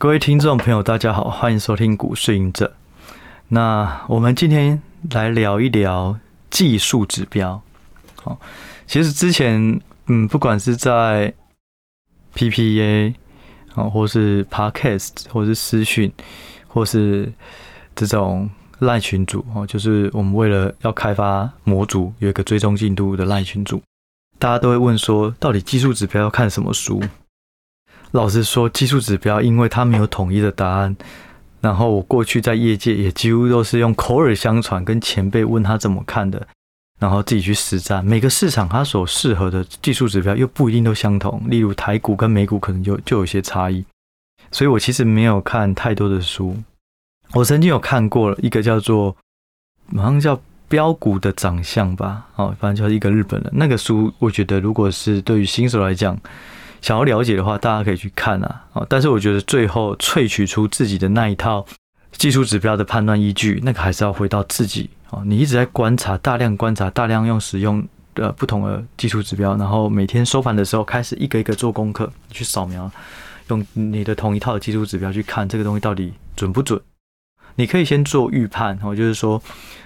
各位听众朋友，大家好，欢迎收听股市赢者。那我们今天来聊一聊技术指标。好，其实之前，嗯，不管是在 PPA 啊，或是 Podcast，或是私讯，或是这种赖群组哦，就是我们为了要开发模组，有一个追踪进度的赖群组，大家都会问说，到底技术指标要看什么书？老实说，技术指标因为它没有统一的答案，然后我过去在业界也几乎都是用口耳相传，跟前辈问他怎么看的，然后自己去实战。每个市场它所适合的技术指标又不一定都相同，例如台股跟美股可能就就有些差异，所以我其实没有看太多的书。我曾经有看过一个叫做好像叫标股的长相吧，哦，反正就是一个日本人那个书，我觉得如果是对于新手来讲。想要了解的话，大家可以去看啊。但是我觉得最后萃取出自己的那一套技术指标的判断依据，那个还是要回到自己哦。你一直在观察，大量观察，大量用使用的不同的技术指标，然后每天收盘的时候开始一个一个做功课，去扫描，用你的同一套技术指标去看这个东西到底准不准。你可以先做预判，哦，就是说，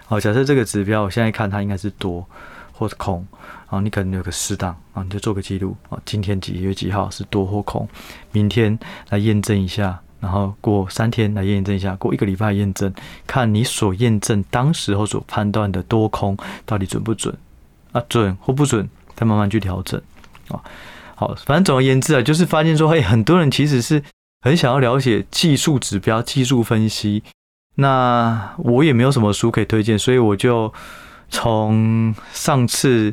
哦，假设这个指标我现在看它应该是多或者空。啊，你可能有个适当啊，你就做个记录啊，今天几月几号是多或空，明天来验证一下，然后过三天来验证一下，过一个礼拜验证，看你所验证当时候所判断的多空到底准不准啊，准或不准，再慢慢去调整啊。好，反正总而言之啊，就是发现说，嘿，很多人其实是很想要了解技术指标、技术分析，那我也没有什么书可以推荐，所以我就从上次。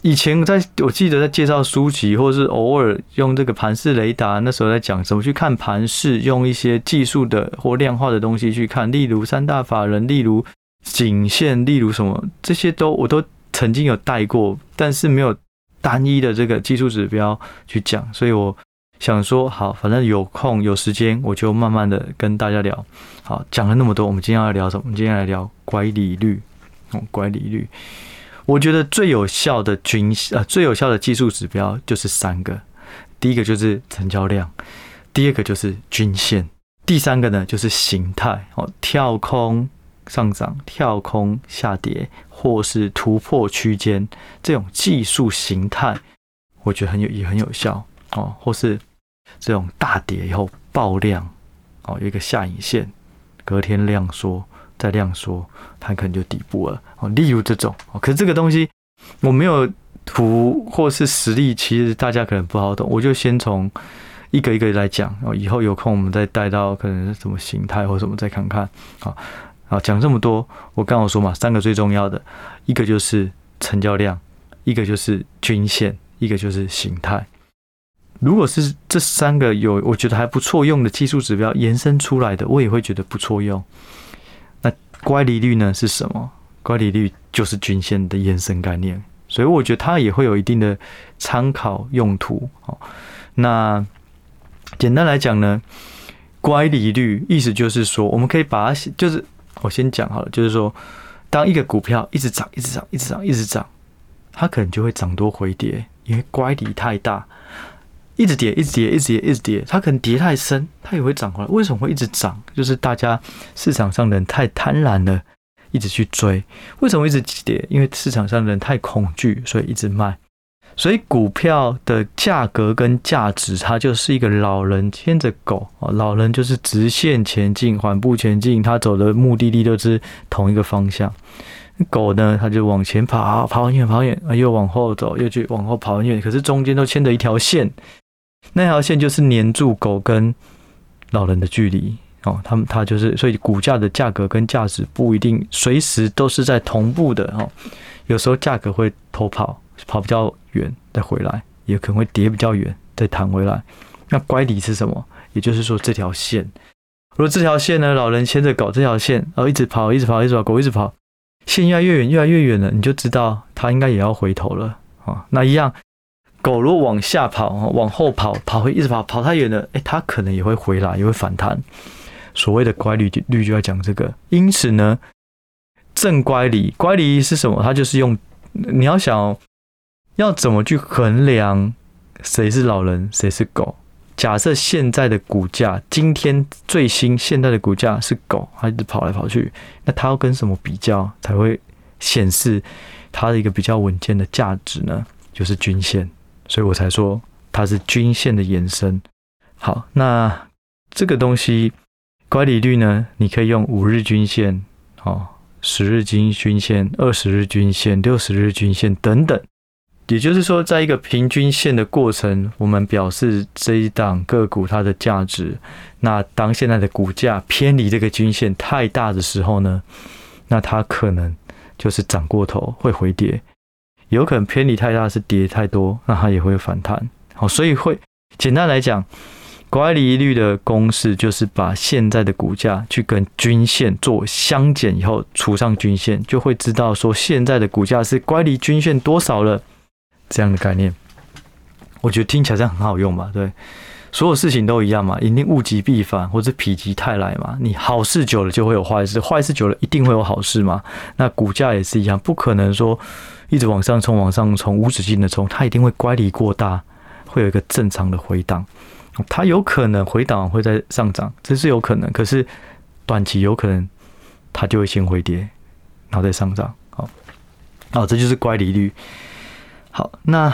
以前在我记得在介绍书籍，或者是偶尔用这个盘式雷达，那时候在讲怎么去看盘式，用一些技术的或量化的东西去看，例如三大法人，例如颈线，例如什么，这些都我都曾经有带过，但是没有单一的这个技术指标去讲，所以我想说，好，反正有空有时间，我就慢慢的跟大家聊。好，讲了那么多，我们今天要聊什么？我们今天来聊乖离率，哦，乖离率。我觉得最有效的均呃最有效的技术指标就是三个，第一个就是成交量，第二个就是均线，第三个呢就是形态哦，跳空上涨、跳空下跌，或是突破区间这种技术形态，我觉得很有也很有效哦，或是这种大跌以后爆量哦，有一个下影线，隔天量缩。再量缩，它可能就底部了哦。例如这种哦，可是这个东西我没有图或是实例，其实大家可能不好懂。我就先从一个一个来讲哦。以后有空我们再带到可能是什么形态或什么再看看。好，好，讲这么多，我刚好说嘛，三个最重要的，一个就是成交量，一个就是均线，一个就是形态。如果是这三个有我觉得还不错用的技术指标延伸出来的，我也会觉得不错用。乖离率呢是什么？乖离率就是均线的延伸概念，所以我觉得它也会有一定的参考用途。哦，那简单来讲呢，乖离率意思就是说，我们可以把它，就是我先讲好了，就是说，当一个股票一直涨、一直涨、一直涨、一直涨，它可能就会涨多回跌，因为乖离太大。一直跌，一直跌，一直跌，一直跌，它可能跌太深，它也会涨回来。为什么会一直涨？就是大家市场上的人太贪婪了，一直去追。为什么一直跌？因为市场上的人太恐惧，所以一直卖。所以股票的价格跟价值，它就是一个老人牵着狗啊，老人就是直线前进，缓步前进，他走的目的地都是同一个方向。狗呢，它就往前跑，跑很远，跑很远，又往后走，又去往后跑很远，可是中间都牵着一条线。那条线就是黏住狗跟老人的距离哦，他们他就是，所以股价的价格跟价值不一定随时都是在同步的哦。有时候价格会偷跑，跑比较远再回来，也可能会跌比较远再弹回来。那乖离是什么？也就是说这条线，如果这条线呢，老人牵着狗这条线，然后一直跑，一直跑，一直跑，狗一直跑，线越来越远，越来越远了，你就知道它应该也要回头了啊。那一样。狗如果往下跑，往后跑，跑会一直跑，跑太远了，诶，它可能也会回来，也会反弹。所谓的乖离率就要讲这个。因此呢，正乖离，乖离是什么？它就是用你要想要怎么去衡量谁是老人，谁是狗，假设现在的股价，今天最新现在的股价是狗，它一直跑来跑去，那它要跟什么比较才会显示它的一个比较稳健的价值呢？就是均线，所以我才说它是均线的延伸。好，那这个东西乖离率呢，你可以用五日均线、哦，十日均均线、二十日均线、六十日均线等等。也就是说，在一个平均线的过程，我们表示这一档个股它的价值。那当现在的股价偏离这个均线太大的时候呢，那它可能就是涨过头会回跌，有可能偏离太大是跌太多，那它也会反弹。好，所以会简单来讲，乖离率的公式就是把现在的股价去跟均线做相减以后除上均线，就会知道说现在的股价是乖离均线多少了。这样的概念，我觉得听起来这样很好用嘛，对，所有事情都一样嘛，一定物极必反或者否极泰来嘛。你好事久了就会有坏事，坏事久了一定会有好事嘛。那股价也是一样，不可能说一直往上冲，往上冲，无止境的冲，它一定会乖离过大，会有一个正常的回档。它有可能回档会在上涨，这是有可能，可是短期有可能它就会先回跌，然后再上涨。好，好，这就是乖离率。好，那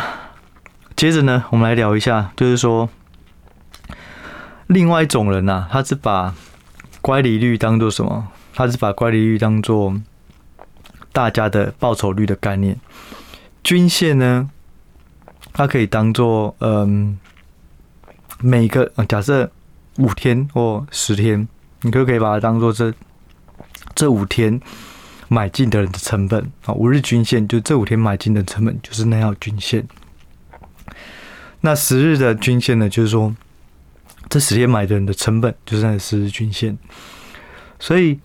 接着呢，我们来聊一下，就是说，另外一种人呐、啊，他是把乖离率当做什么？他是把乖离率当做大家的报酬率的概念。均线呢，它可以当做嗯，每个假设五天或十天，你可不可以把它当做这这五天。买进的人的成本啊，五日均线就这五天买进的成本就是那条均线。那十日的均线呢，就是说这十天买的人的成本就是那十日均线。所以，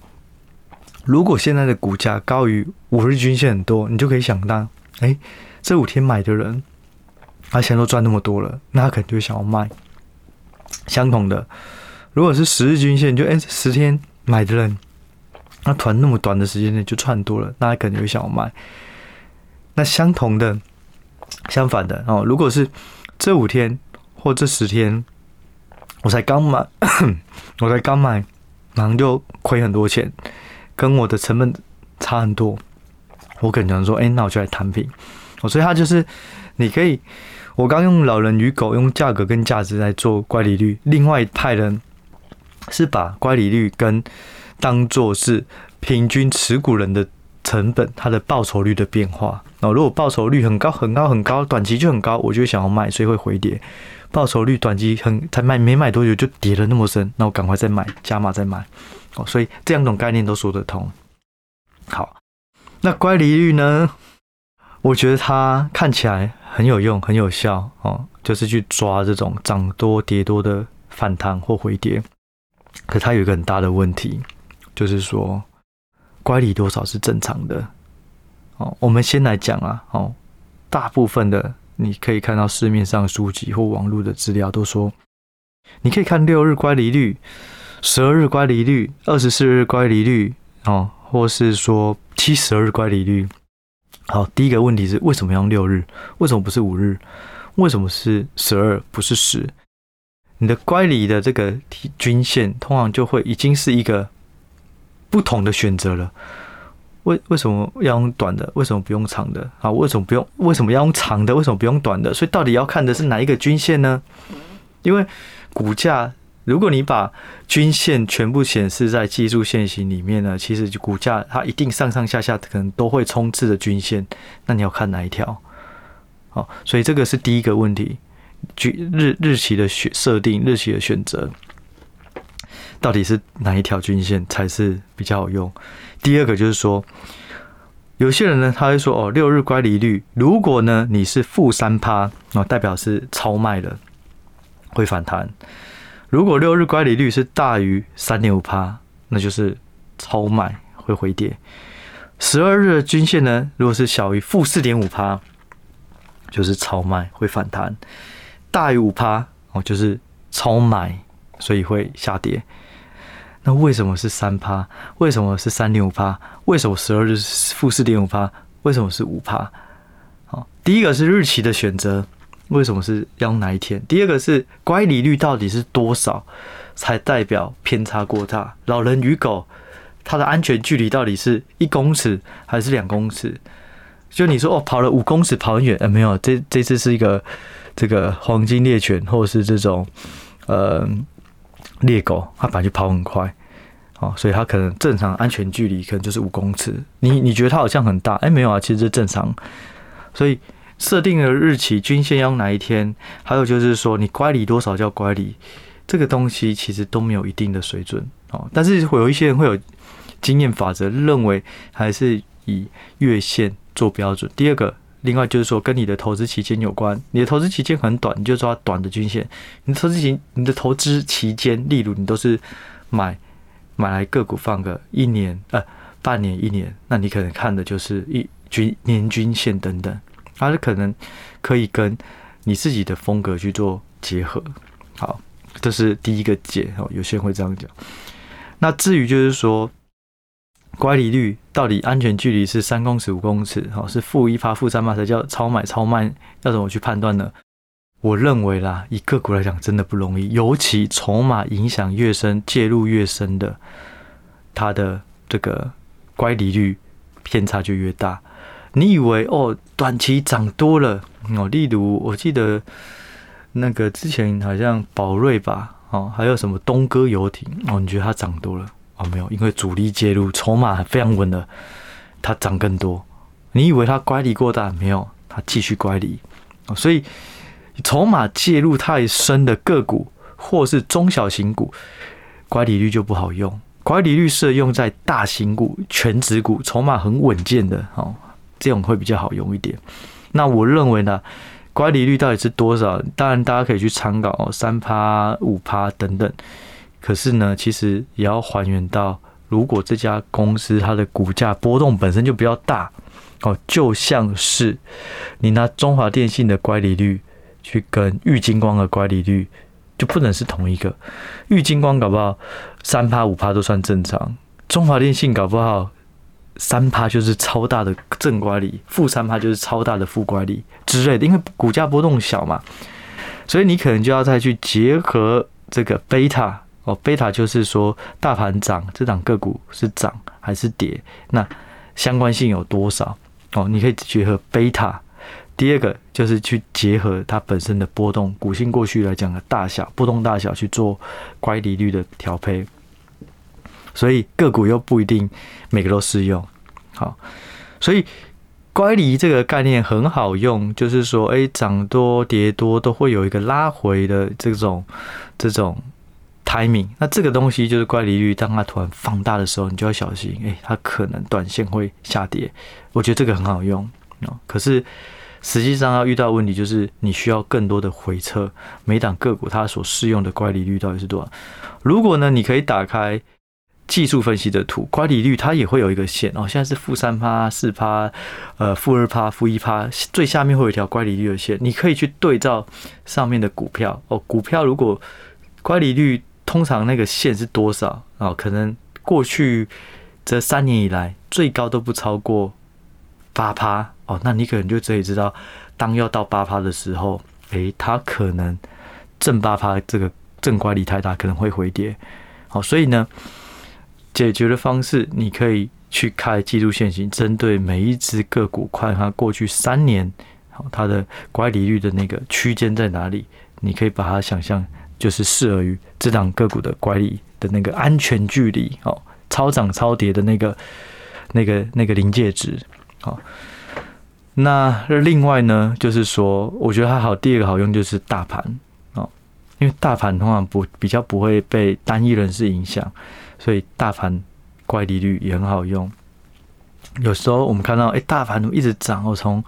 如果现在的股价高于五日均线很多，你就可以想到，哎，这五天买的人，他现在都赚那么多了，那他可能就想要卖。相同的，如果是十日均线，就哎，十天买的人。那团那么短的时间内就赚多了，那他可能会想要卖。那相同的，相反的哦，如果是这五天或这十天，我才刚买，我才刚买，马上就亏很多钱，跟我的成本差很多，我可能说，哎，那我就来摊平。我，所以它就是你可以，我刚用老人与狗用价格跟价值来做乖离率，另外一派人是把乖离率跟当做是平均持股人的成本，它的报酬率的变化。那如果报酬率很高很高很高，短期就很高，我就想要卖，所以会回跌。报酬率短期很才卖没卖多久就跌了那么深，那我赶快再买，加码再买。哦，所以这两种概念都说得通。好，那乖离率呢？我觉得它看起来很有用，很有效哦，就是去抓这种涨多跌多的反弹或回跌。可它有一个很大的问题。就是说，乖离多少是正常的？哦，我们先来讲啊。哦，大部分的你可以看到市面上书籍或网络的资料都说，你可以看六日乖离率、十二日乖离率、二十四日乖离率，哦，或是说七十二日乖离率。好，第一个问题是为什么要用六日？为什么不是五日？为什么是十二不是十？你的乖离的这个均线通常就会已经是一个。不同的选择了，为为什么要用短的？为什么不用长的？啊，为什么不用？为什么要用长的？为什么不用短的？所以到底要看的是哪一个均线呢？因为股价，如果你把均线全部显示在技术线型里面呢，其实股价它一定上上下下可能都会冲刺的均线，那你要看哪一条？好，所以这个是第一个问题，均日日期的选设定，日期的选择。到底是哪一条均线才是比较好用？第二个就是说，有些人呢，他会说哦，六日乖离率，如果呢你是负三趴，哦，代表是超卖了，会反弹；如果六日乖离率是大于三点五趴，那就是超卖，会回跌。十二日的均线呢，如果是小于负四点五趴，就是超卖，会反弹；大于五趴，哦，就是超买，所以会下跌。那为什么是三趴？为什么是三点五趴？为什么十二日是负四点五趴？为什么是五趴？好，第一个是日期的选择，为什么是要用哪一天？第二个是乖离率到底是多少才代表偏差过大？老人与狗它的安全距离到底是一公尺还是两公尺？就你说哦，跑了五公尺跑很远，呃，没有，这这次是一个这个黄金猎犬或者是这种呃猎狗，它本来就跑很快。哦，所以它可能正常安全距离可能就是五公尺。你你觉得它好像很大？哎，没有啊，其实是正常。所以设定的日期均线要哪一天？还有就是说，你乖离多少叫乖离？这个东西其实都没有一定的水准哦。但是会有一些人会有经验法则，认为还是以月线做标准。第二个，另外就是说跟你的投资期间有关。你的投资期间很短，你就抓短的均线。你投资期你的投资期间，例如你都是买。买来个股放个一年呃半年一年，那你可能看的就是一均年均线等等，它是可能可以跟你自己的风格去做结合。好，这是第一个解哦，有些人会这样讲。那至于就是说乖离率到底安全距离是三公尺五公尺，好，是负一趴负三趴才叫超买超卖，要怎么去判断呢？我认为啦，以个股来讲，真的不容易，尤其筹码影响越深，介入越深的，它的这个乖离率偏差就越大。你以为哦，短期涨多了哦，例如我记得那个之前好像宝瑞吧，哦，还有什么东哥游艇哦，你觉得它涨多了哦？没有，因为主力介入，筹码非常稳的，它涨更多。你以为它乖离过大？没有，它继续乖离哦，所以。筹码介入太深的个股，或是中小型股，乖离率就不好用。乖离率适用在大型股、全值股，筹码很稳健的哦，这种会比较好用一点。那我认为呢，乖离率到底是多少？当然大家可以去参考哦，三趴、五趴等等。可是呢，其实也要还原到，如果这家公司它的股价波动本身就比较大哦，就像是你拿中华电信的乖离率。去跟玉金光的乖离率就不能是同一个，玉金光搞不好三趴五趴都算正常，中华电信搞不好三趴就是超大的正乖离，负三趴就是超大的负乖离之类的，因为股价波动小嘛，所以你可能就要再去结合这个贝塔哦，贝塔就是说大盘涨，这档个股是涨还是跌，那相关性有多少哦？你可以结合贝塔。第二个就是去结合它本身的波动，股性过去来讲的大小波动大小去做乖离率的调配，所以个股又不一定每个都适用。好，所以乖离这个概念很好用，就是说，哎，涨多跌多都会有一个拉回的这种这种 timing。那这个东西就是乖离率，当它突然放大的时候，你就要小心，哎，它可能短线会下跌。我觉得这个很好用哦，可是。实际上要遇到问题，就是你需要更多的回测每档个股它所适用的乖离率到底是多少。如果呢，你可以打开技术分析的图，乖离率它也会有一个线哦，现在是负三趴、四趴、呃负二趴、负一趴，最下面会有一条乖离率的线，你可以去对照上面的股票哦。股票如果乖离率通常那个线是多少？哦，可能过去这三年以来最高都不超过八趴。哦，那你可能就可以知道，当要到八趴的时候，诶，它可能正八趴这个正乖离太大，可能会回跌。好，所以呢，解决的方式，你可以去开技术线型，针对每一只个股，看它过去三年，好，它的乖离率的那个区间在哪里，你可以把它想象就是适合于这档个股的乖离的那个安全距离，哦，超涨超跌的那个那个那个临界值，好。那另外呢，就是说，我觉得它好，第二个好用就是大盘哦，因为大盘通常不比较不会被单一人士影响，所以大盘乖离率也很好用。有时候我们看到，哎，大盘一直涨哦，从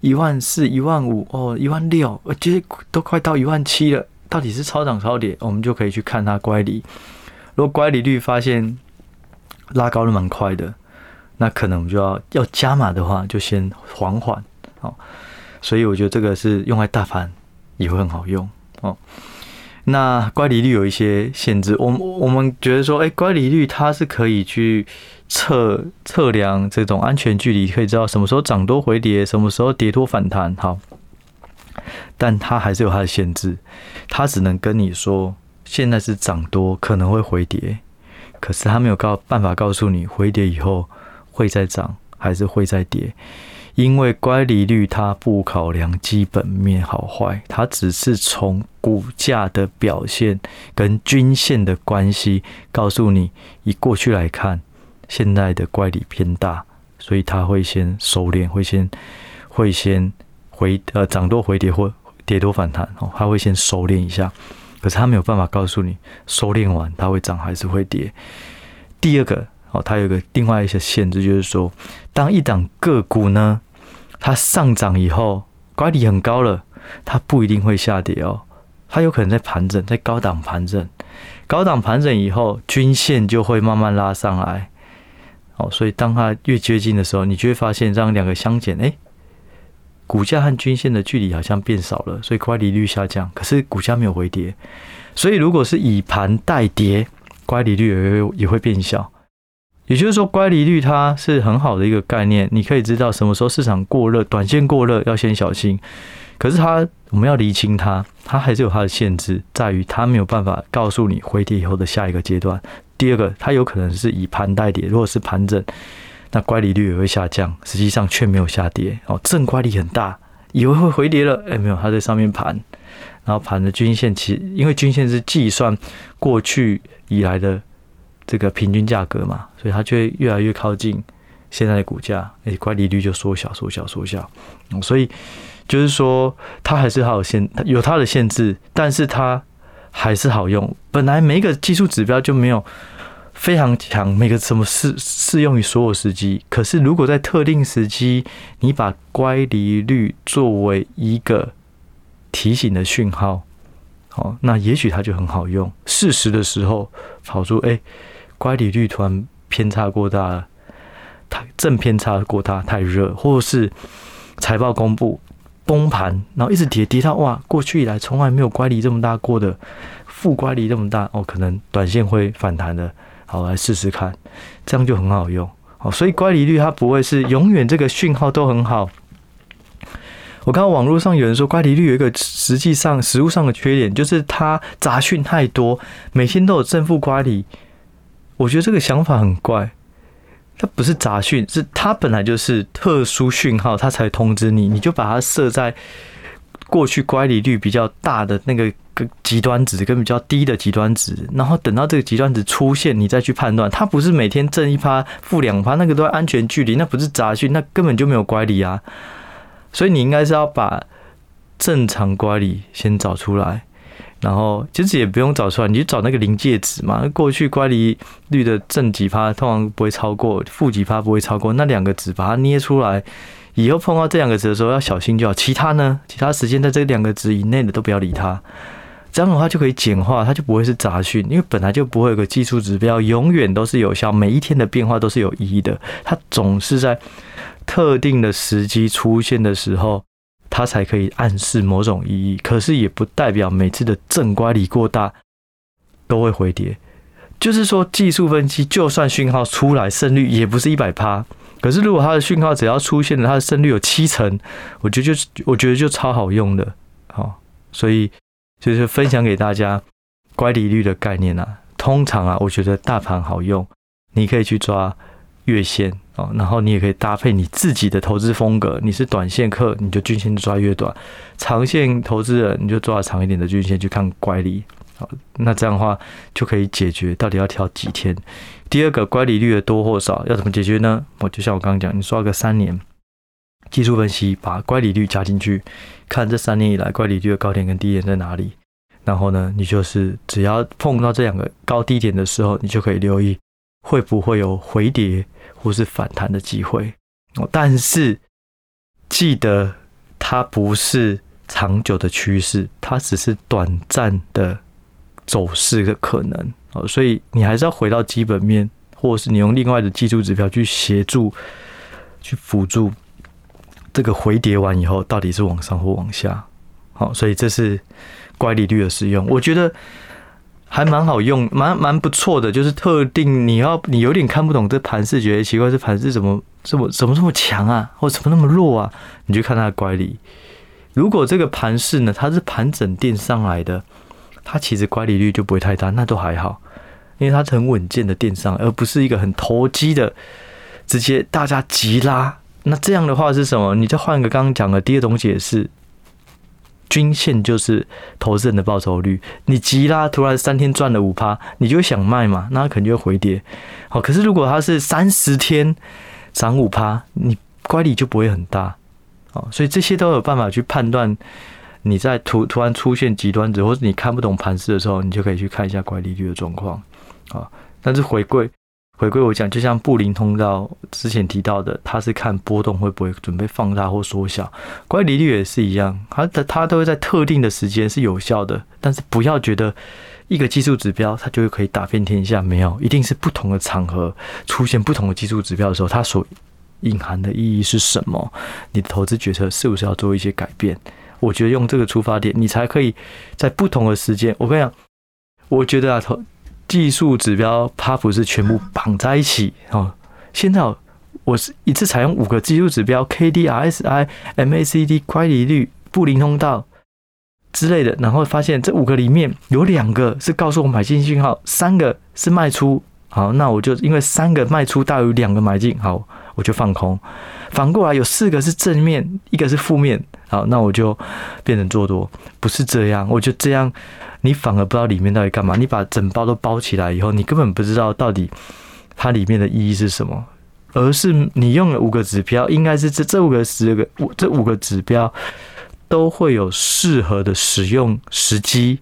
一万四、一万五哦，一万六，我觉得都快到一万七了，到底是超涨超跌？我们就可以去看它乖离。如果乖离率发现拉高的蛮快的。那可能我们就要要加码的话，就先缓缓哦。所以我觉得这个是用来大盘也会很好用哦。那乖离率有一些限制，我我们觉得说，哎，乖离率它是可以去测测量这种安全距离，可以知道什么时候涨多回跌，什么时候跌多反弹。好，但它还是有它的限制，它只能跟你说现在是涨多，可能会回跌，可是它没有告办法告诉你回跌以后会再涨还是会再跌。因为乖离率它不考量基本面好坏，它只是从股价的表现跟均线的关系告诉你，以过去来看，现在的乖离偏大，所以它会先收敛，会先会先回呃涨多回跌或跌多反弹哦，它会先收敛一下，可是它没有办法告诉你收敛完它会涨还是会跌。第二个哦，它有个另外一些限制，就是说，当一档个股呢，它上涨以后，乖离很高了，它不一定会下跌哦，它有可能在盘整，在高档盘整，高档盘整以后，均线就会慢慢拉上来，哦，所以当它越接近的时候，你就会发现让两个相减，哎，股价和均线的距离好像变少了，所以乖离率下降，可是股价没有回跌，所以如果是以盘带跌，乖离率也会也会变小。也就是说，乖离率它是很好的一个概念，你可以知道什么时候市场过热，短线过热要先小心。可是它，我们要厘清它，它还是有它的限制，在于它没有办法告诉你回跌以后的下一个阶段。第二个，它有可能是以盘带跌，如果是盘整，那乖离率也会下降，实际上却没有下跌哦，正乖离很大，以为会回跌了，哎，没有，它在上面盘，然后盘的均线其因为均线是计算过去以来的。这个平均价格嘛，所以它就会越来越靠近现在的股价，诶，乖离率就缩小、缩小、缩小。所以就是说，它还是好限，有它的限制，但是它还是好用。本来每一个技术指标就没有非常强，每个什么适适用于所有时机。可是如果在特定时机，你把乖离率作为一个提醒的讯号，哦，那也许它就很好用。适时的时候跑出，诶。乖离率突然偏差过大了，太正偏差过大，太热，或者是财报公布崩盘，然后一直跌跌到哇，过去以来从来没有乖离这么大过的，负乖离这么大哦，可能短线会反弹的，好，来试试看，这样就很好用。好，所以乖离率它不会是永远这个讯号都很好。我看到网络上有人说乖离率有一个实际上实物上的缺点，就是它杂讯太多，每天都有正负乖离。我觉得这个想法很怪，它不是杂讯，是它本来就是特殊讯号，它才通知你，你就把它设在过去乖离率比较大的那个个极端值跟比较低的极端值，然后等到这个极端值出现，你再去判断。它不是每天正一趴、负两趴，那个都安全距离，那不是杂讯，那根本就没有乖离啊。所以你应该是要把正常乖离先找出来。然后其实也不用找出来，你就找那个临界值嘛。过去乖离率的正几趴，通常不会超过；负几趴不会超过。那两个值把它捏出来，以后碰到这两个值的时候要小心就好。其他呢，其他时间在这两个值以内的都不要理它。这样的话就可以简化，它就不会是杂讯，因为本来就不会有个技术指标，永远都是有效，每一天的变化都是有意义的。它总是在特定的时机出现的时候。它才可以暗示某种意义，可是也不代表每次的正乖离过大都会回跌。就是说，技术分析就算讯号出来，胜率也不是一百趴。可是如果它的讯号只要出现了，它的胜率有七成，我觉得就我觉得就超好用的。好，所以就是分享给大家乖离率的概念啊。通常啊，我觉得大盘好用，你可以去抓月线。然后你也可以搭配你自己的投资风格，你是短线客，你就均线抓越短；长线投资人，你就抓长一点的均线去看乖离。好，那这样的话就可以解决到底要挑几天。第二个乖离率的多或少要怎么解决呢？我就像我刚刚讲，你刷个三年技术分析，把乖离率加进去，看这三年以来乖离率的高点跟低点在哪里。然后呢，你就是只要碰到这两个高低点的时候，你就可以留意会不会有回跌。或是反弹的机会哦，但是记得它不是长久的趋势，它只是短暂的走势的可能哦，所以你还是要回到基本面，或者是你用另外的技术指标去协助、去辅助这个回跌完以后到底是往上或往下。好，所以这是乖离率的使用，我觉得。还蛮好用，蛮蛮不错的。就是特定你要你有点看不懂这盘势，觉得奇怪，这盘势怎么这么怎么这么强啊，或怎么那么弱啊？你就看它的乖离，如果这个盘势呢，它是盘整垫上来的，它其实乖离率就不会太大，那都还好，因为它是很稳健的垫上，而不是一个很投机的，直接大家急拉。那这样的话是什么？你再换个刚刚讲的第二种解释，均线就是投资人的报酬率。你急啦，突然三天赚了五趴，你就想卖嘛，那肯定会回跌。好，可是如果它是三十天涨五趴，你乖离就不会很大。哦，所以这些都有办法去判断。你在突突然出现极端值，或者你看不懂盘势的时候，你就可以去看一下乖离率的状况。啊，但是回归回归我讲，就像布林通道之前提到的，它是看波动会不会准备放大或缩小。关于利率也是一样，它的它都会在特定的时间是有效的，但是不要觉得一个技术指标它就可以打遍天下，没有，一定是不同的场合出现不同的技术指标的时候，它所隐含的意义是什么？你的投资决策是不是要做一些改变？我觉得用这个出发点，你才可以在不同的时间。我跟你讲，我觉得啊，投技术指标它不是全部绑在一起哦。现在我是一次采用五个技术指标：K D、R S I、M A C D、乖离率、布林通道之类的，然后发现这五个里面有两个是告诉我买进信号，三个是卖出。好，那我就因为三个卖出大于两个买进，好。我就放空，反过来有四个是正面，一个是负面，好，那我就变成做多，不是这样，我就这样，你反而不知道里面到底干嘛，你把整包都包起来以后，你根本不知道到底它里面的意义是什么，而是你用了五个指标，应该是这这五个十个五这五个指标都会有适合的使用时机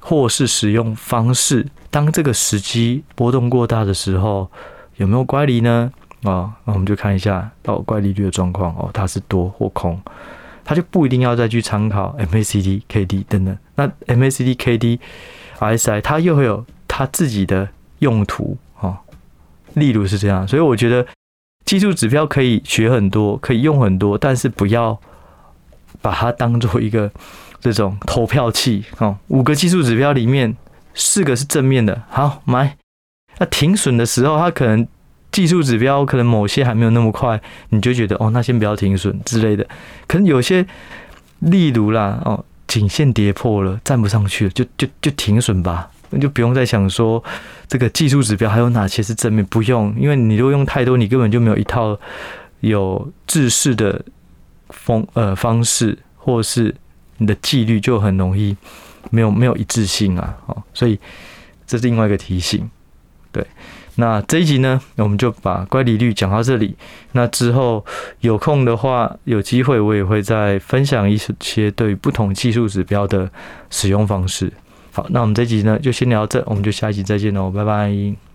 或是使用方式，当这个时机波动过大的时候，有没有乖离呢？啊，那我们就看一下到怪利率的状况哦，它是多或空，它就不一定要再去参考 MACD、KD 等等。那 MACD、KD、RSI 它又会有它自己的用途哦，例如是这样，所以我觉得技术指标可以学很多，可以用很多，但是不要把它当做一个这种投票器哦。五个技术指标里面四个是正面的，好买。那停损的时候，它可能。技术指标可能某些还没有那么快，你就觉得哦，那先不要停损之类的。可能有些，例如啦，哦，颈线跌破了，站不上去了，就就就停损吧，那就不用再想说这个技术指标还有哪些是正面，不用，因为你如果用太多，你根本就没有一套有制式的风呃方式，或是你的纪律就很容易没有没有一致性啊，哦，所以这是另外一个提醒，对。那这一集呢，我们就把乖离率讲到这里。那之后有空的话，有机会我也会再分享一些对于不同技术指标的使用方式。好，那我们这一集呢就先聊这，我们就下一集再见喽，拜拜。